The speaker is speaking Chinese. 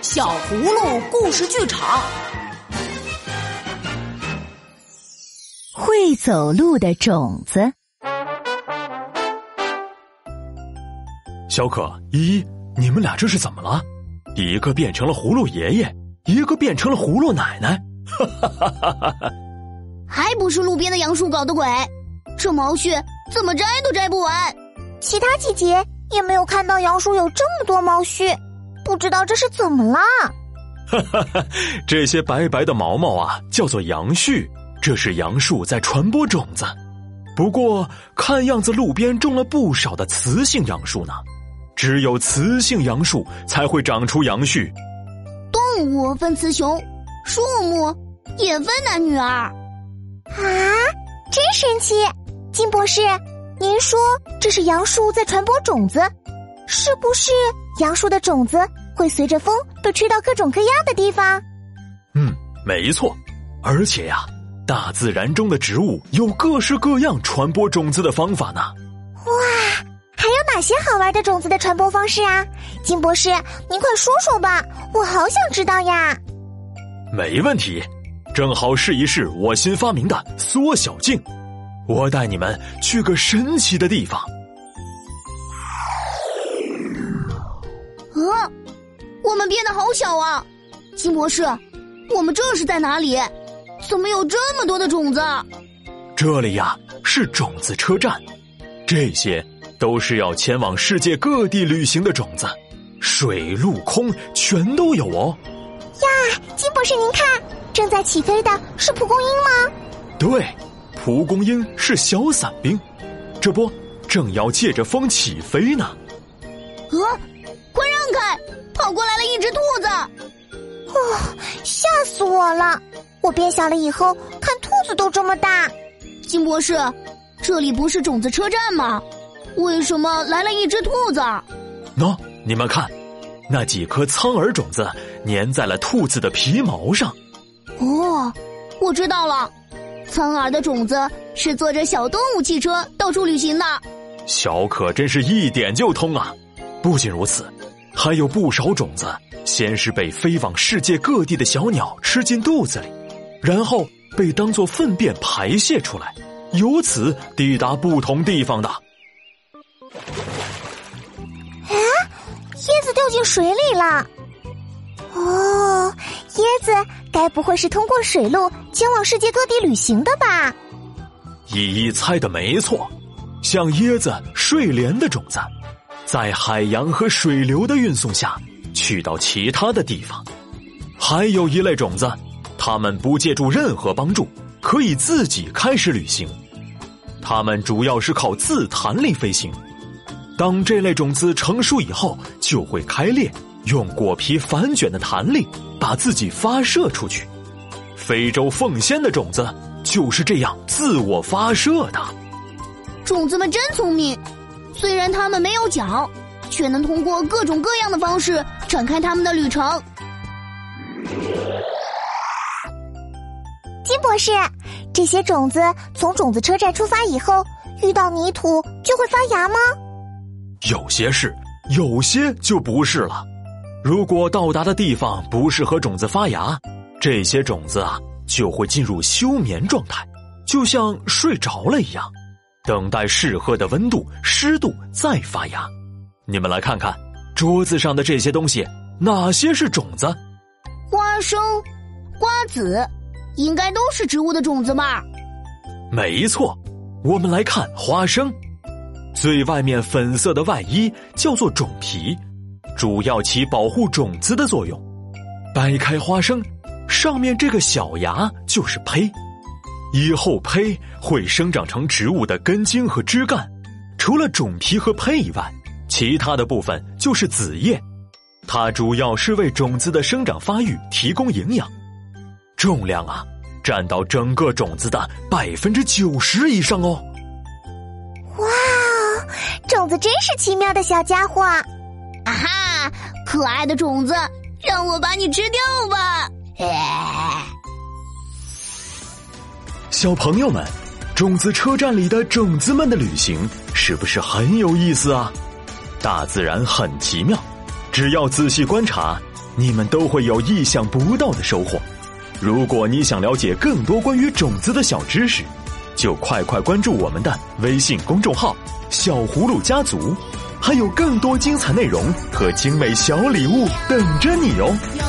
小葫芦故事剧场。会走路的种子。小可、依依，你们俩这是怎么了？一个变成了葫芦爷爷，一个变成了葫芦奶奶。哈哈哈哈哈哈！还不是路边的杨树搞的鬼？这毛絮怎么摘都摘不完。其他季节也没有看到杨树有这么多毛絮，不知道这是怎么了。哈哈哈！这些白白的毛毛啊，叫做杨絮，这是杨树在传播种子。不过看样子路边种了不少的雌性杨树呢，只有雌性杨树才会长出杨絮。动物分雌雄，树木也分男女儿。啊，真神奇！金博士，您说这是杨树在传播种子，是不是杨树的种子会随着风被吹到各种各样的地方？嗯，没错。而且呀，大自然中的植物有各式各样传播种子的方法呢。哇，还有哪些好玩的种子的传播方式啊？金博士，您快说说吧，我好想知道呀。没问题，正好试一试我新发明的缩小镜。我带你们去个神奇的地方。啊，我们变得好小啊！金博士，我们这是在哪里？怎么有这么多的种子？这里呀是种子车站，这些都是要前往世界各地旅行的种子，水陆空全都有哦。呀，金博士，您看，正在起飞的是蒲公英吗？对。蒲公英是小伞兵，这不正要借着风起飞呢。啊！快让开！跑过来了一只兔子。哦，吓死我了！我变小了以后，看兔子都这么大。金博士，这里不是种子车站吗？为什么来了一只兔子？喏，你们看，那几颗苍耳种子粘在了兔子的皮毛上。哦，我知道了。苍耳的种子是坐着小动物汽车到处旅行的，小可真是一点就通啊！不仅如此，还有不少种子先是被飞往世界各地的小鸟吃进肚子里，然后被当做粪便排泄出来，由此抵达不同地方的。啊，椰子掉进水里了！哦，椰子。该不会是通过水路前往世界各地旅行的吧？依依猜的没错，像椰子、睡莲的种子，在海洋和水流的运送下去到其他的地方。还有一类种子，它们不借助任何帮助，可以自己开始旅行。它们主要是靠自弹力飞行。当这类种子成熟以后，就会开裂。用果皮反卷的弹力把自己发射出去。非洲凤仙的种子就是这样自我发射的。种子们真聪明，虽然它们没有脚，却能通过各种各样的方式展开他们的旅程。金博士，这些种子从种子车站出发以后，遇到泥土就会发芽吗？有些是，有些就不是了。如果到达的地方不适合种子发芽，这些种子啊就会进入休眠状态，就像睡着了一样，等待适合的温度、湿度再发芽。你们来看看桌子上的这些东西，哪些是种子？花生、瓜子，应该都是植物的种子吧？没错，我们来看花生，最外面粉色的外衣叫做种皮。主要起保护种子的作用。掰开花生，上面这个小芽就是胚。以后胚会生长成植物的根茎和枝干。除了种皮和胚以外，其他的部分就是子叶。它主要是为种子的生长发育提供营养。重量啊，占到整个种子的百分之九十以上哦。哇，种子真是奇妙的小家伙。啊哈！可爱的种子，让我把你吃掉吧！小朋友们，种子车站里的种子们的旅行是不是很有意思啊？大自然很奇妙，只要仔细观察，你们都会有意想不到的收获。如果你想了解更多关于种子的小知识，就快快关注我们的微信公众号“小葫芦家族”，还有更多精彩内容和精美小礼物等着你哦。